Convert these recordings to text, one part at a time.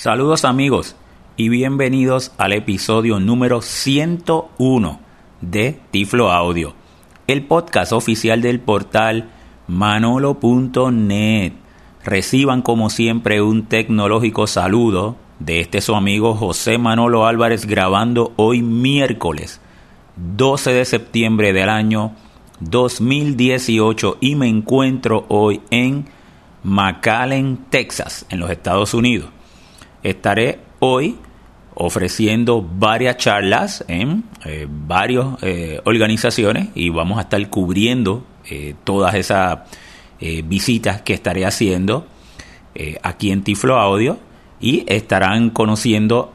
Saludos amigos y bienvenidos al episodio número 101 de Tiflo Audio, el podcast oficial del portal manolo.net. Reciban como siempre un tecnológico saludo de este su amigo José Manolo Álvarez grabando hoy miércoles 12 de septiembre del año 2018 y me encuentro hoy en McAllen, Texas, en los Estados Unidos estaré hoy ofreciendo varias charlas en eh, varias eh, organizaciones y vamos a estar cubriendo eh, todas esas visitas que estaré haciendo aquí en Tiflo Audio y estarán conociendo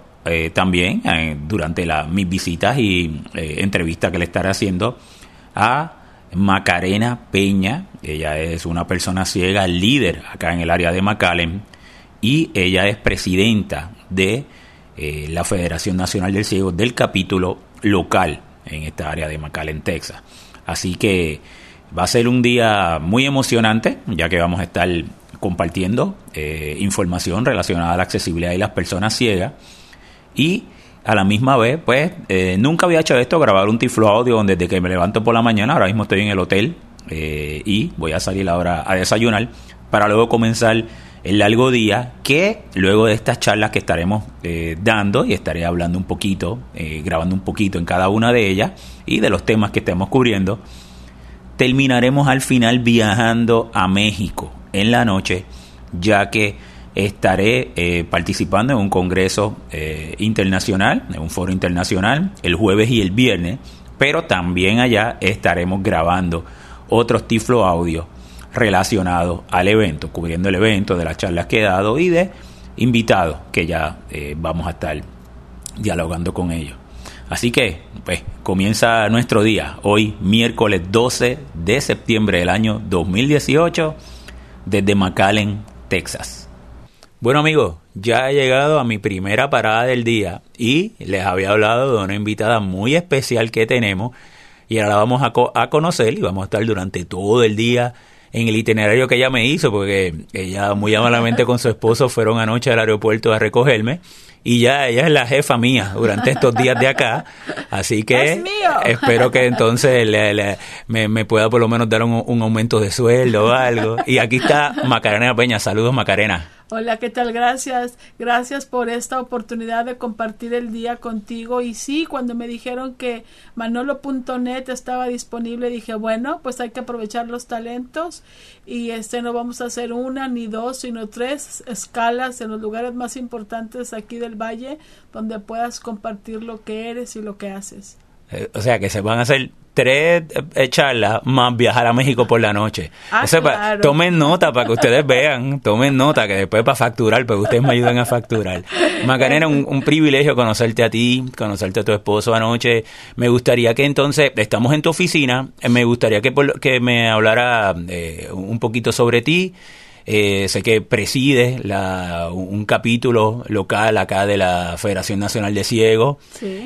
también durante mis visitas y entrevistas que le estaré haciendo a Macarena Peña. Ella es una persona ciega, líder acá en el área de McAllen y ella es presidenta de eh, la Federación Nacional del Ciego del capítulo local en esta área de McAllen, Texas. Así que va a ser un día muy emocionante, ya que vamos a estar compartiendo eh, información relacionada a la accesibilidad de las personas ciegas y a la misma vez, pues, eh, nunca había hecho esto, grabar un tiflo audio desde que me levanto por la mañana, ahora mismo estoy en el hotel y voy a salir ahora a desayunar para luego comenzar el largo día que luego de estas charlas que estaremos eh, dando y estaré hablando un poquito, eh, grabando un poquito en cada una de ellas y de los temas que estemos cubriendo, terminaremos al final viajando a México en la noche, ya que estaré eh, participando en un congreso internacional, en un foro internacional, el jueves y el viernes, pero también allá estaremos grabando otros tiflo audio relacionado al evento, cubriendo el evento, de las charlas que he dado y de invitados que ya eh, vamos a estar dialogando con ellos. Así que, pues, comienza nuestro día, hoy miércoles 12 de septiembre del año 2018, desde McAllen, Texas. Bueno amigos, ya he llegado a mi primera parada del día y les había hablado de una invitada muy especial que tenemos y ahora la vamos a, a conocer y vamos a estar durante todo el día en el itinerario que ella me hizo, porque ella muy amablemente con su esposo fueron anoche al aeropuerto a recogerme y ya ella es la jefa mía durante estos días de acá, así que espero que entonces me, me, pueda por lo menos dar un, un aumento de sueldo o algo. Y aquí está Macarena Peña, saludos Macarena. Hola, ¿qué tal? Gracias. Gracias por esta oportunidad de compartir el día contigo. Y sí, cuando me dijeron que manolo.net estaba disponible, dije, bueno, pues hay que aprovechar los talentos y este no vamos a hacer una ni dos, sino tres escalas en los lugares más importantes aquí del valle donde puedas compartir lo que eres y lo que haces. Eh, o sea, que se van a hacer tres eh, charlas más viajar a México por la noche. Ah, tomen nota para que ustedes vean, tomen nota que después para facturar, para que ustedes me ayuden a facturar. Macarena, un, un privilegio conocerte a ti, conocerte a tu esposo anoche. Me gustaría que entonces, estamos en tu oficina, me gustaría que, que me hablara eh, un poquito sobre ti eh, sé que preside la, un capítulo local acá de la Federación Nacional de Ciegos.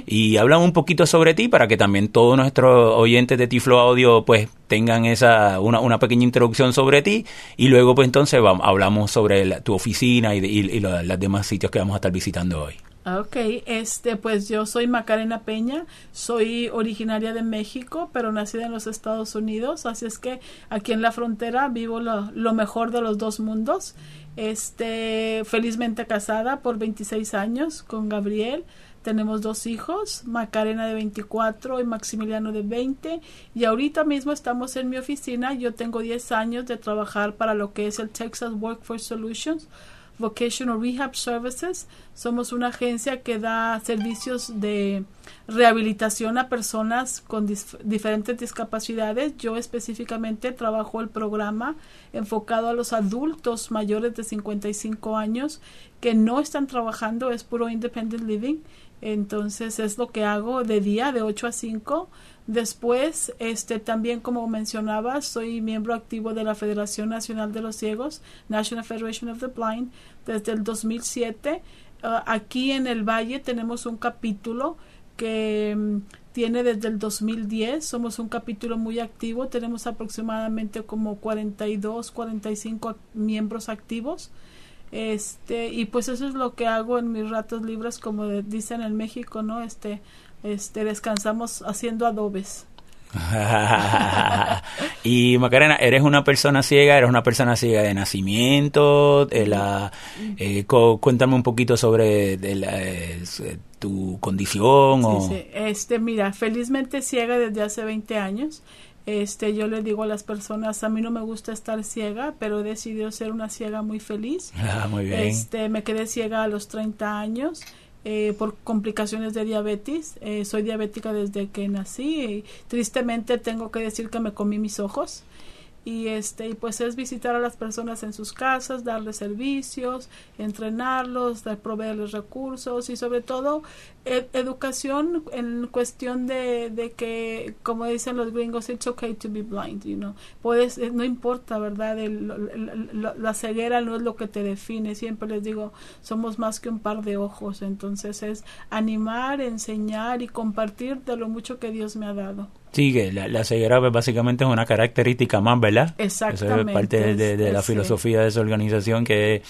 Y habla un poquito sobre ti para que también todos nuestros oyentes de Tiflo Audio pues tengan esa una, una pequeña introducción sobre ti y luego pues entonces vamos, hablamos sobre tu oficina y, y los demás sitios que vamos a estar visitando hoy. Ok, este, pues yo soy Macarena Peña, soy originaria de México, pero nacida en los Estados Unidos, así es que aquí en la frontera vivo lo, lo mejor de los dos mundos. Este, felizmente casada por 26 años con Gabriel. Tenemos dos hijos, Macarena de 24 y Maximiliano de 20. Y ahorita mismo estamos en mi oficina. Yo tengo 10 años de trabajar para lo que es el Texas Workforce Solutions Vocational Rehab Services. Somos una agencia que da servicios de rehabilitación a personas con diferentes discapacidades. Yo específicamente trabajo el programa enfocado a los adultos mayores de 55 años que no están trabajando, es puro independent living. Entonces es lo que hago de día de 8 a 5 Después, este, también como mencionaba, soy miembro activo de la Federación Nacional de los Ciegos, National Federation of the Blind, desde el 2007. Ah, aquí en el Valle tenemos un capítulo que mm, tiene desde el 2010. Somos un capítulo muy activo. Tenemos aproximadamente como 42, 45 miembros activos. Este, y pues eso es lo que hago en mis ratos libres, como dicen en México, ¿no? Este, este, descansamos haciendo adobes. y Macarena, ¿eres una persona ciega? ¿Eres una persona ciega de nacimiento? De la, eh, cuéntame un poquito sobre de la, eh, tu condición. o... sí. Este, mira, felizmente ciega desde hace 20 años. Este, yo le digo a las personas, a mí no me gusta estar ciega, pero he decidido ser una ciega muy feliz. Ah, muy bien. Este, me quedé ciega a los 30 años. Eh, por complicaciones de diabetes. Eh, soy diabética desde que nací y tristemente tengo que decir que me comí mis ojos y este y pues es visitar a las personas en sus casas darles servicios entrenarlos dar proveerles recursos y sobre todo educación en cuestión de, de, que como dicen los gringos it's okay to be blind you know. Puedes eh, no importa verdad la ceguera no es lo que te define. Siempre les digo somos más que un par de ojos. Entonces es animar enseñar y compartir de lo mucho que Dios me ha dado Sí, que la, ceguera pues, básicamente es una característica más, ¿verdad? Exactamente. Eso es parte de, la filosofía de esa organización que es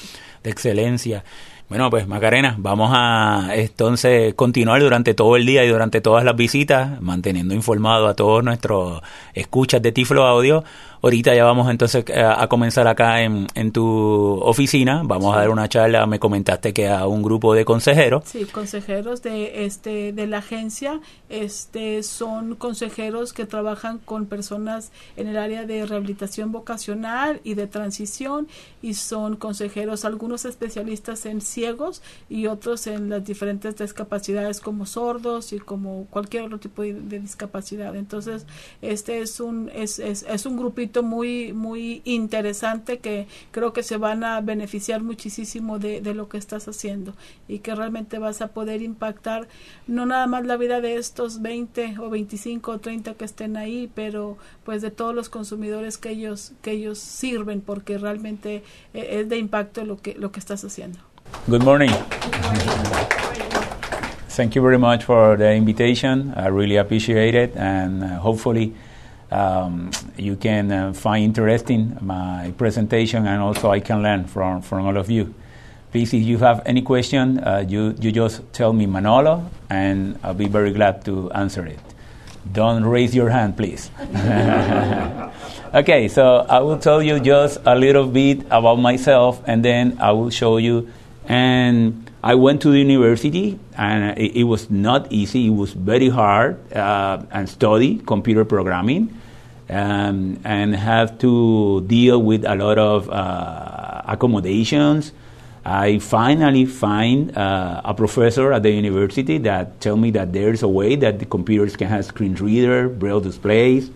de excelencia. Bueno, pues Macarena, vamos a entonces continuar durante todo el día y durante todas las visitas, manteniendo informado a todos nuestros escuchas de Tiflo Audio Ahorita ya vamos entonces eh, a, comenzar acá en, en, tu oficina. Vamos a dar una charla. Me comentaste que a un grupo de consejeros. Sí, consejeros de este de la agencia. Este son consejeros que trabajan con personas en el área de rehabilitación vocacional y de transición y son consejeros algunos especialistas en ciegos y otros en las diferentes discapacidades como sordos y como cualquier otro tipo de, discapacidad. Entonces, este es un es, es, es un grupito muy, muy interesante que creo que se van a beneficiar muchísimo de, lo que estás haciendo y que realmente vas a poder impactar no nada más la vida de estos 20 o 25 o 30 que estén ahí, pero pues de todos los consumidores que ellos, que ellos sirven porque realmente eh, es de impacto lo que, lo que estás haciendo. Good morning. Thank you very much for the invitation. I really appreciate it and uh, hopefully um, you can uh, find interesting my presentation, and also I can learn from, from all of you. Please, if you have any question, uh, you, you just tell me Manolo, and I'll be very glad to answer it. Don't raise your hand, please. okay, so I will tell you just a little bit about myself, and then I will show you. And I went to the university, and it, it was not easy. It was very hard uh, and study computer programming um, and have to deal with a lot of uh, accommodations. I finally find uh, a professor at the university that tell me that there's a way that the computers can have screen reader, braille displays.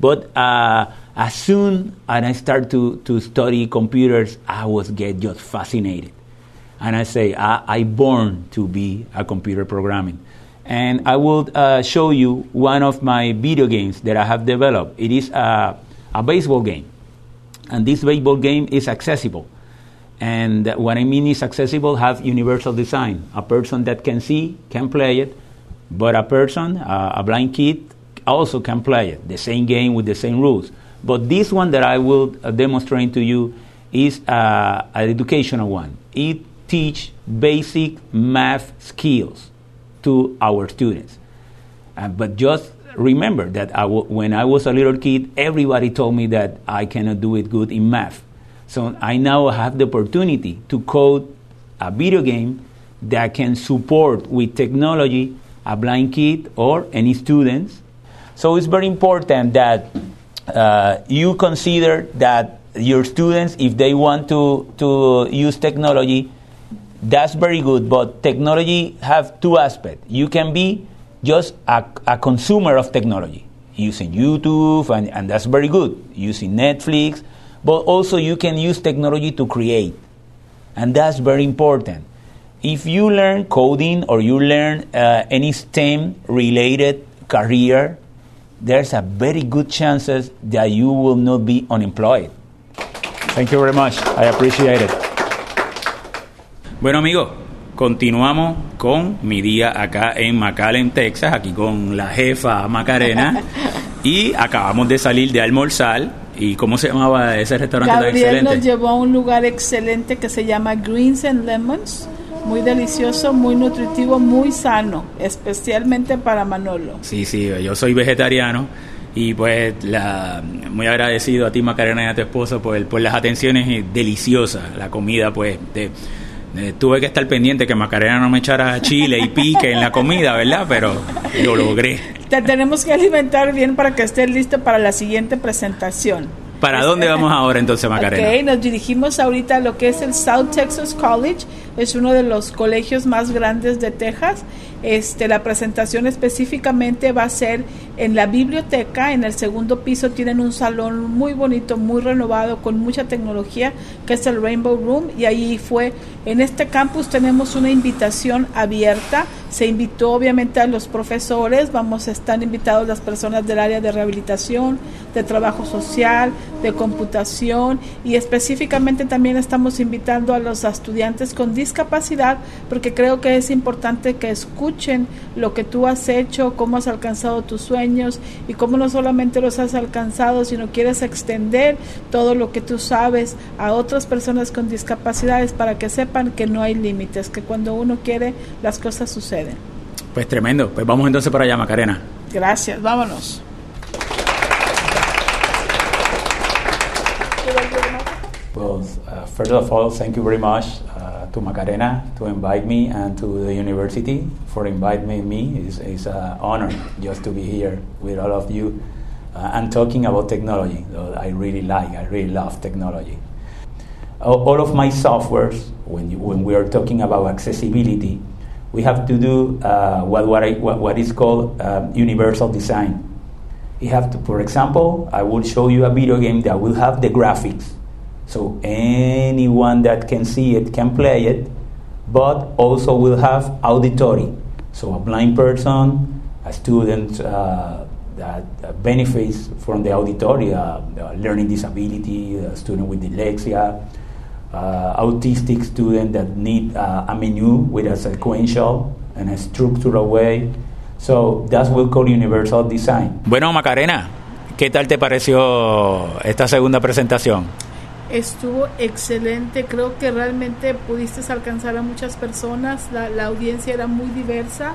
But uh, as soon as I start to, to study computers, I was get just fascinated. And I say, I, I born to be a computer programming and I will uh, show you one of my video games that I have developed. It is a, a, baseball game, and this baseball game is accessible. And what I mean is accessible, have universal design. A person that can see can play it, but a person, uh, a blind kid, also can play it. The same game with the same rules. But this one that I will uh, demonstrate to you is uh, an educational one. It teach basic math skills to our students. Uh, but just remember that I w- when I was a little kid, everybody told me that I cannot do it good in math. So I now have the opportunity to code a video game that can support with technology a blind kid or any students. So it's very important that uh, you consider that your students, if they want to, to use technology, that's very good, but technology have two aspects. You can be just a, a consumer of technology, using YouTube, and, and that's very good, using Netflix, but also you can use technology to create, and that's very important. If you learn coding or you learn uh, any STEM related career, there's a very good chances that you will not be unemployed. Thank you very much. I appreciate it. Bueno amigos, continuamos con mi día acá en McAllen, Texas, aquí con la jefa Macarena. y acabamos de salir de almorzar ¿Y cómo se llamaba ese restaurante tan Gabriel excelente? nos llevó a un lugar excelente que se llama Greens and Lemons. Muy delicioso, muy nutritivo, muy sano, especialmente para Manolo. Sí, sí, yo soy vegetariano y pues la, muy agradecido a ti Macarena y a tu esposo por, por las atenciones y deliciosa la comida pues de- de- tuve que estar pendiente que Macarena no me echara chile y pique en la comida, ¿verdad? Pero lo logré. Te tenemos que alimentar bien para que estés listo para la siguiente presentación. ¿Para dónde vamos ahora entonces Macarena? Ok, nos dirigimos ahorita a lo que es el South Texas College, es uno de los colegios más grandes de Texas. Este, la presentación específicamente va a ser en la biblioteca, en el segundo piso. Tienen un salón muy bonito, muy renovado, con mucha tecnología, que es el Rainbow Room, y ahí fue, en este campus tenemos una invitación abierta, se invitó obviamente a los profesores, vamos a estar invitados las personas del área de rehabilitación, de trabajo social, de computación y específicamente también estamos invitando a los estudiantes con discapacidad porque creo que es importante que escuchen lo que tú has hecho, cómo has alcanzado tus sueños y cómo no solamente los has alcanzado, sino quieres extender todo lo que tú sabes a otras personas con discapacidades para que sepan que no hay límites, que cuando uno quiere las cosas suceden. Pues tremendo, pues vamos entonces para allá Macarena. Gracias, vámonos. First of all, thank you very much uh, to Macarena to invite me and to the university for inviting me. It's, it's an honor just to be here with all of you uh, and talking about technology. I really like. I really love technology. All, all of my softwares, when you, when we are talking about accessibility, we have to do uh, what, what, I, what, what is called um, universal design. You have to, for example, I will show you a video game that will have the graphics. So anyone that can see it can play it, but also will have auditory. So a blind person, a student uh, that benefits from the auditory, uh, learning disability, a student with dyslexia, uh, autistic student that need uh, a menu with a sequential and a structural way. So that's what we call universal design. Bueno, Macarena, ¿qué tal te pareció esta segunda presentación? Estuvo excelente, creo que realmente pudiste alcanzar a muchas personas, la, la audiencia era muy diversa,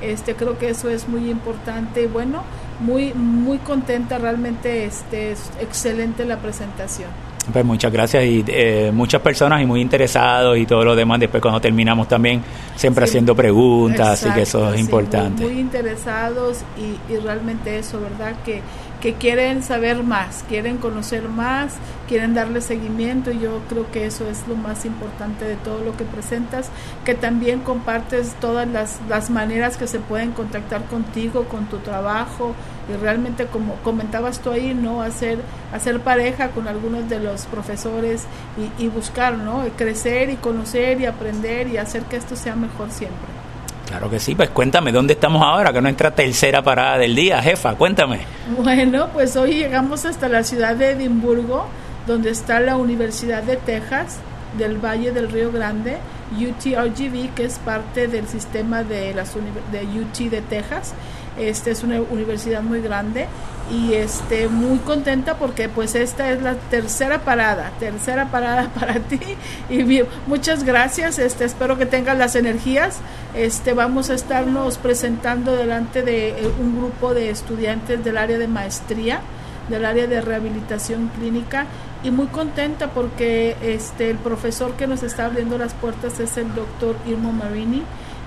este creo que eso es muy importante, bueno, muy muy contenta realmente, este es excelente la presentación. Pues muchas gracias y eh, muchas personas y muy interesados y todo lo demás. Después cuando terminamos también siempre Sí. haciendo preguntas, así que eso Exacto, es sí, importante. Muy, muy interesados y, y realmente eso, ¿verdad? Que, que quieren saber más, quieren conocer más, quieren darle seguimiento y yo creo que eso es lo más importante de todo lo que presentas, que también compartes todas las, las maneras que se pueden contactar contigo, con tu trabajo y realmente como comentabas tú ahí, ¿no? Hacer, hacer pareja con algunos de los profesores y, y buscar, ¿no? Crecer y conocer y aprender y hacer que esto sea mejor siempre. Claro que sí, pues cuéntame, ¿dónde estamos ahora? Que es nuestra tercera parada del día, jefa, cuéntame. Bueno, pues hoy llegamos hasta la ciudad de Edimburgo, donde está la Universidad de Texas del Valle del Río Grande, UTRGV, que es parte del sistema de las de UT de Texas. Este es una universidad muy grande y este muy contenta porque pues esta es la tercera parada, tercera parada para ti y muchas gracias. Este espero que tengas las energías. Este vamos a estarnos presentando delante de eh, un grupo de estudiantes del área de maestría del área de rehabilitación clínica y muy contenta porque este el profesor que nos está abriendo las puertas es el doctor Irmo Marini.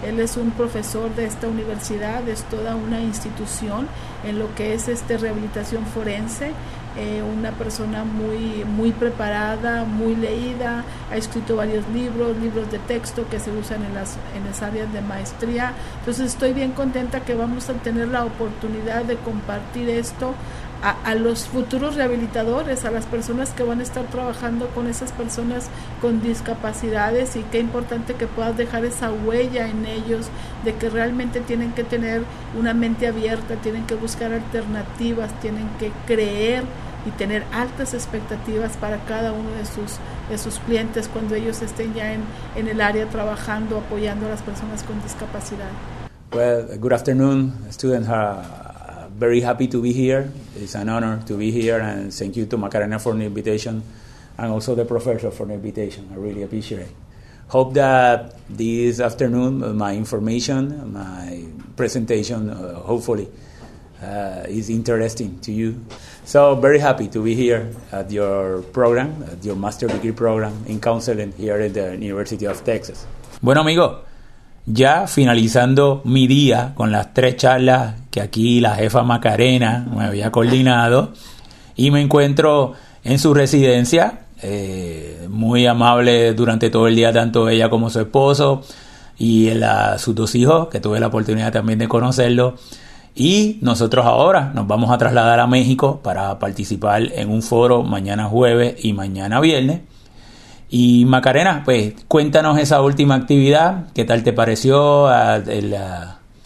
Él es un profesor de esta universidad, es toda una institución en lo que es este rehabilitación forense, eh, una persona muy muy preparada, muy leída, ha escrito varios libros, libros de texto que se usan en las en las áreas de maestría. Entonces estoy bien contenta que vamos a tener la oportunidad de compartir esto a, a, los futuros rehabilitadores, a las personas que van a estar trabajando con esas personas con discapacidades y qué importante que puedas dejar esa huella en ellos de que realmente tienen que tener una mente abierta, tienen que buscar alternativas, tienen que creer y tener altas expectativas para cada uno de sus, de sus clientes cuando ellos estén ya en, en el área trabajando, apoyando a las personas con discapacidad. Well, good afternoon, students. Uh, very happy to be here. It's an honor to be here, and thank you to Macarena for the invitation, and also the professor for the invitation. I really appreciate it. Hope that this afternoon my information, my presentation, uh, hopefully, uh, is interesting to you. So very happy to be here at your program, at your master degree program in counseling here at the University of Texas. Bueno, amigo, ya finalizando mi día con las tres charlas que aquí la jefa Macarena me había coordinado y me encuentro en su residencia, eh, muy amable durante todo el día, tanto ella como su esposo y sus dos hijos, que tuve la oportunidad también de conocerlo. Y nosotros ahora nos vamos a trasladar a México para participar en un foro mañana jueves y mañana viernes. Y Macarena, pues cuéntanos esa última actividad, ¿qué tal te pareció? Ah,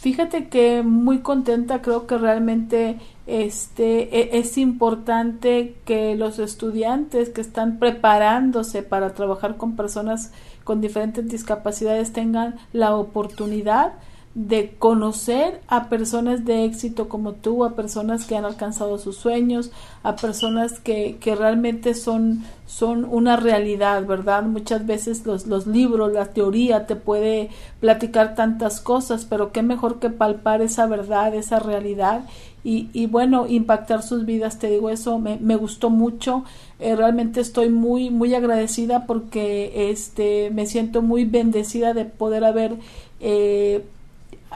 Fíjate que muy contenta, creo que realmente este e, es importante que los estudiantes que están preparándose para trabajar con personas con diferentes discapacidades tengan la oportunidad de conocer a personas de éxito como tú, a personas que han alcanzado sus sueños, a personas que, que realmente son, son una realidad, ¿verdad? Muchas veces los, los libros, la teoría te puede platicar tantas cosas, pero qué mejor que palpar esa verdad, esa realidad y, y bueno, impactar sus vidas, te digo eso, me, me gustó mucho, eh, realmente estoy muy, muy agradecida porque este, me siento muy bendecida de poder haber eh,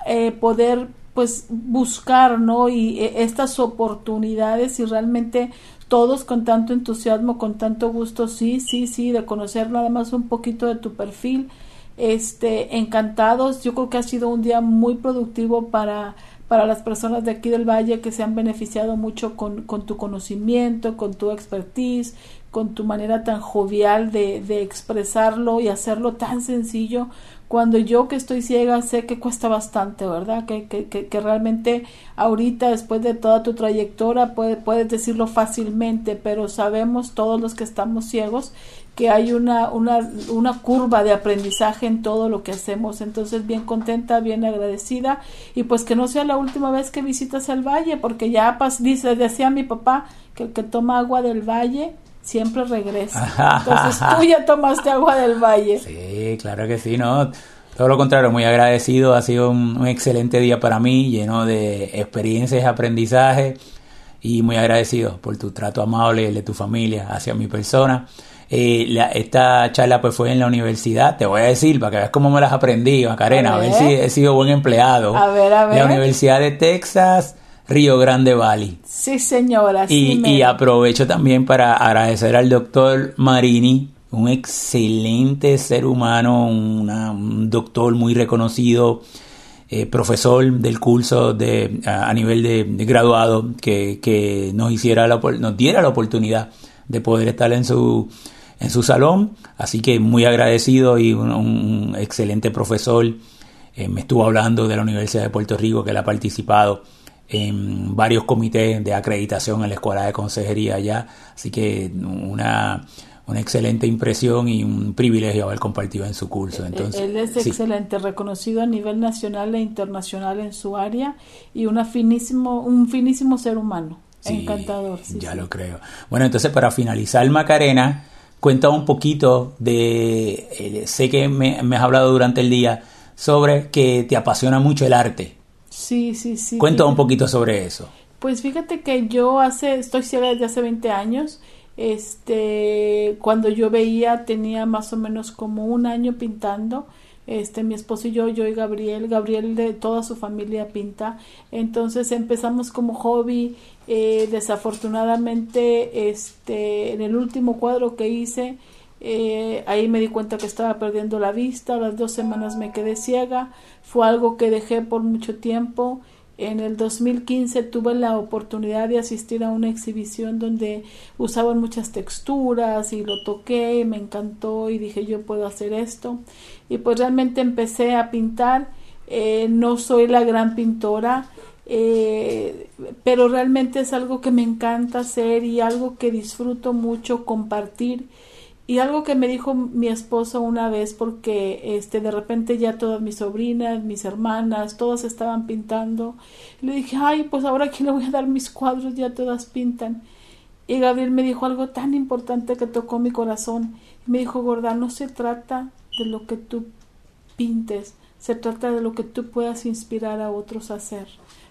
eh, poder pues buscar no y eh, estas oportunidades y realmente todos con tanto entusiasmo con tanto gusto sí sí sí de conocer nada más un poquito de tu perfil. Este encantados. Yo creo que ha sido un día muy productivo para para las personas de aquí del valle que se han beneficiado mucho con, con tu conocimiento, con tu expertise, con tu manera tan jovial de, de expresarlo y hacerlo tan sencillo cuando yo que estoy ciega sé que cuesta bastante, ¿verdad? Que, que, que, realmente ahorita, después de toda tu trayectoria, puede, puedes decirlo fácilmente, pero sabemos todos los que estamos ciegos que hay una, una, una curva de aprendizaje en todo lo que hacemos. Entonces, bien contenta, bien agradecida y pues que no sea la última vez que visitas el valle, porque ya dice, decía mi papá que el que toma agua del valle siempre regresa. Entonces tú ya tomaste agua del valle. Sí, claro que sí, ¿no? Todo lo contrario, muy agradecido. Ha sido un, excelente día para mí, lleno de experiencias, aprendizaje y muy agradecido por tu trato amable de tu familia hacia mi persona. Eh, esta charla pues fue en la universidad, te voy a decir para que veas cómo me las aprendí, Macarena, a ver, si he sido buen empleado. A ver, a ver. La Universidad de Texas, Río Grande Valley. Sí, señora. y, aprovecho también para agradecer al doctor Marini, un excelente ser humano, un doctor muy reconocido, eh, profesor del curso de, a, nivel de, graduado, que, nos, hiciera nos diera la oportunidad de poder estar en su, en su salón. Así que muy agradecido y un, excelente profesor. Eh, me estuvo hablando de la Universidad de Puerto Rico, que él ha participado en varios comités de acreditación en la Escuela de Consejería allá. Así que una, una excelente impresión y un privilegio haber compartido en su curso. Entonces, Él es excelente, reconocido a nivel nacional e internacional en su área y una finísimo, un finísimo ser humano. Encantador. ya lo creo. Bueno, entonces para finalizar, Macarena, cuenta un poquito de, eh, sé que me, me has hablado durante el día sobre que te apasiona mucho el arte. Sí, sí, sí. Cuenta un poquito sobre eso. Pues fíjate que yo hace, estoy ciega desde hace 20 años. Este, cuando yo veía tenía más o menos como un año pintando. Este, mi esposo y yo, yo y Gabriel, Gabriel de toda su familia pinta. Entonces empezamos como hobby. Eh, desafortunadamente, este, en el último cuadro que hice, eh, ahí me di cuenta que estaba perdiendo la vista, las dos semanas me quedé ciega, fue algo que dejé por mucho tiempo. En el 2015 tuve la oportunidad de asistir a una exhibición donde usaban muchas texturas y lo toqué, y me encantó y dije yo puedo hacer esto. Y pues realmente empecé a pintar. Eh, no soy la gran pintora, eh, pero realmente es algo que me encanta hacer y algo que disfruto mucho compartir Y algo que me dijo mi esposo una vez, porque este de repente ya todas mis sobrinas, mis hermanas, todas estaban pintando. le dije, ay, pues ahora aquí le voy a dar mis cuadros, ya todas pintan. Y Gabriel me dijo algo tan importante que tocó mi corazón. Me dijo, Gorda, no se trata de lo que tú pintes, se trata de lo que tú puedas inspirar a otros a hacer.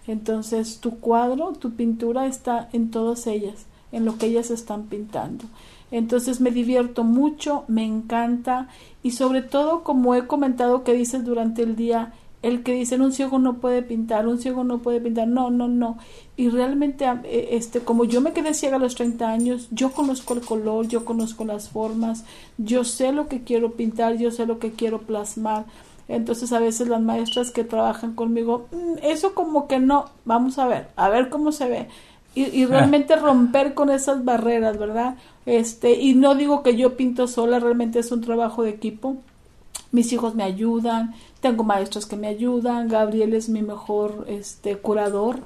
Entonces tu cuadro, tu pintura está en todas ellas, en lo que ellas están pintando. Entonces me divierto mucho, me encanta y sobre todo como he comentado que dices durante el día, el que dicen un ciego no puede pintar, un ciego no puede pintar, no, no, no. Y realmente, eh, este, como yo me quedé ciega a los 30 años, yo conozco el color, yo conozco las formas, yo sé lo que quiero pintar, yo sé lo que quiero plasmar. Entonces a veces las maestras que trabajan conmigo, mm, eso como que no, vamos a ver, a ver cómo se ve y, realmente romper con esas barreras, ¿verdad? Este, y no digo que yo pinto sola, realmente es un trabajo de equipo. Mis hijos me ayudan, tengo maestros que me ayudan, Gabriel es mi mejor este curador,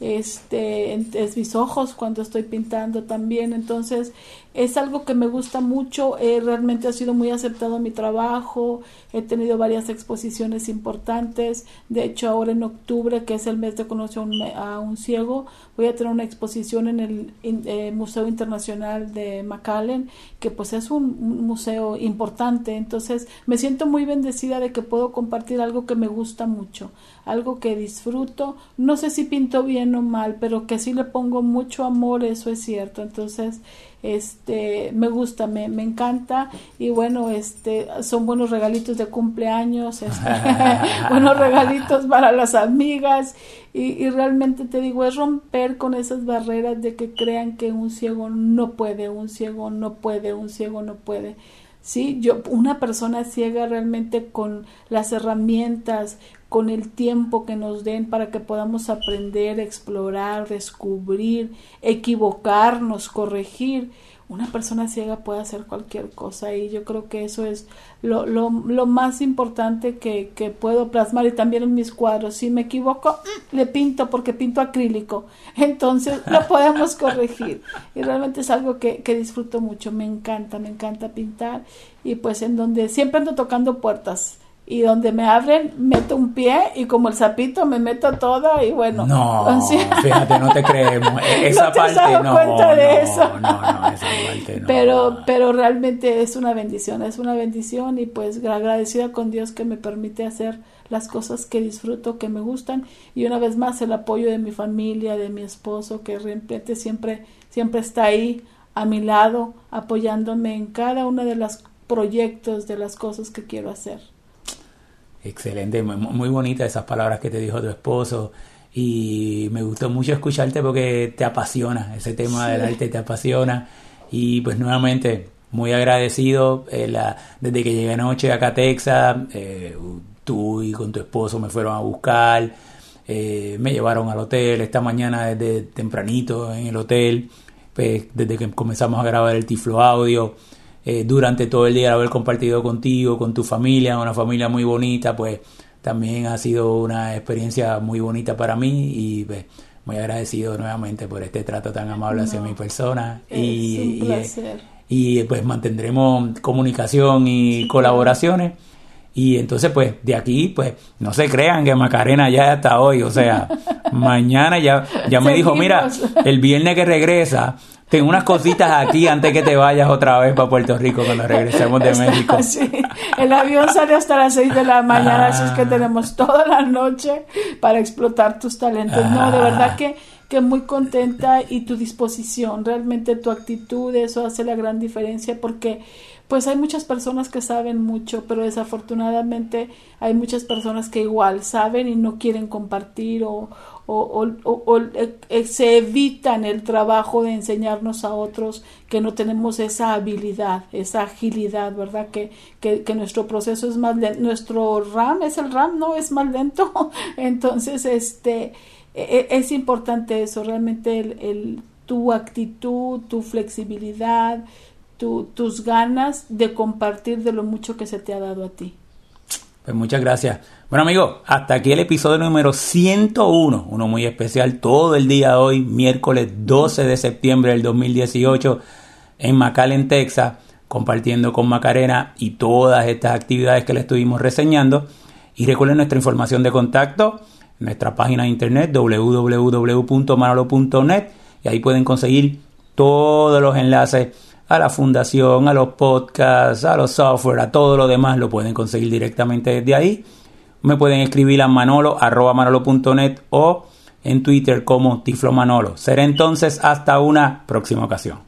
este es mis ojos cuando estoy pintando también, entonces es algo que me gusta mucho, eh, realmente ha sido muy aceptado mi trabajo, he tenido varias exposiciones importantes, de hecho ahora en octubre, que es el mes de conocer a un ciego, voy a tener una exposición en el eh, Museo Internacional de McAllen, que pues es un museo importante, entonces me siento muy bendecida de que puedo compartir algo que me gusta mucho, algo que disfruto. No sé si pinto bien o mal, pero que sí le pongo mucho amor, eso es cierto. Entonces, este, me gusta, me, me encanta y bueno, este, son buenos regalitos de cumpleaños, este, buenos regalitos para las amigas y, y realmente te digo, es romper con esas barreras de que crean que un ciego no puede, un ciego no puede, un ciego no puede. ¿Sí? Yo, una persona ciega realmente con las herramientas, con el tiempo que nos den para que podamos aprender, explorar, descubrir, equivocarnos, corregir, una persona ciega puede hacer cualquier cosa y yo creo que eso es lo, lo, lo más importante que, que, puedo plasmar y también en mis cuadros. Si me equivoco, mm, le pinto porque pinto acrílico. Entonces lo podemos corregir. Y realmente es algo que, que disfruto mucho. Me encanta, me encanta pintar. Y pues en donde siempre ando tocando puertas y donde me abren meto un pie y como el sapito me meto toda y bueno no fíjate no te creemos. E-, esa parte no, cuenta de eso. no, no, esa parte no. Pero pero realmente es una bendición es una bendición y pues agradecida con Dios que me permite hacer las cosas que disfruto que me gustan. Y una vez más el apoyo de mi familia de mi esposo que realmente siempre siempre está ahí a mi lado apoyándome en cada uno de los proyectos de las cosas que quiero hacer Excelente, muy bonita esas palabras que te dijo tu esposo. Y me gustó mucho escucharte porque te apasiona, ese tema del arte te apasiona. Y pues nuevamente muy agradecido eh, desde que llegué anoche acá a Texas, eh, tú y con tu esposo me fueron a buscar, eh, me llevaron al hotel esta mañana desde tempranito en el hotel, pues desde que comenzamos a grabar el Tiflo Audio eh, durante todo el día haber compartido contigo, con tu familia, una familia muy bonita, pues también ha sido una experiencia muy bonita para mí y pues, muy agradecido nuevamente por este trato tan amable hacia mi persona. y, y, pues mantendremos comunicación y colaboraciones. Y entonces, pues, de aquí, pues, no se crean que Macarena ya está hoy. O sea, mañana ya, ya me dijo, mira, el viernes que regresa, tengo unas cositas aquí antes que te vayas otra vez para Puerto Rico cuando regresemos de México. Sí, el avión sale hasta las 6 de la mañana, así es que ah. tenemos toda la noche para explotar tus talentos. No, de verdad que, que muy contenta y tu disposición, realmente tu actitud, eso hace la gran diferencia porque pues hay muchas personas que saben mucho, pero desafortunadamente hay muchas personas que igual saben y no quieren compartir o, o, o, eh, se evitan el trabajo de enseñarnos a otros que no tenemos esa habilidad, esa agilidad, ¿verdad? Que, que, que nuestro proceso es más lento, nuestro RAM es el RAM, no es más lento. Entonces, este, e, e, es importante eso, realmente el, tu actitud, tu flexibilidad, tu, tus ganas de compartir de lo mucho que se te ha dado a ti. Pues muchas gracias. Bueno amigos, hasta aquí el episodio número 101, uno muy especial todo el día de hoy, miércoles 12 de septiembre del 2018 en McAllen, Texas. compartiendo con Macarena y todas estas actividades que le estuvimos reseñando. Y recuerden nuestra información de contacto, nuestra página de internet www.manolo.net y ahí pueden conseguir todos los enlaces a la fundación, a los podcasts, a los software, a todo lo demás, lo pueden conseguir directamente desde ahí. Me pueden escribir a manolo, arroba manolo.net o en Twitter como Tiflo Manolo. Será entonces hasta una próxima ocasión.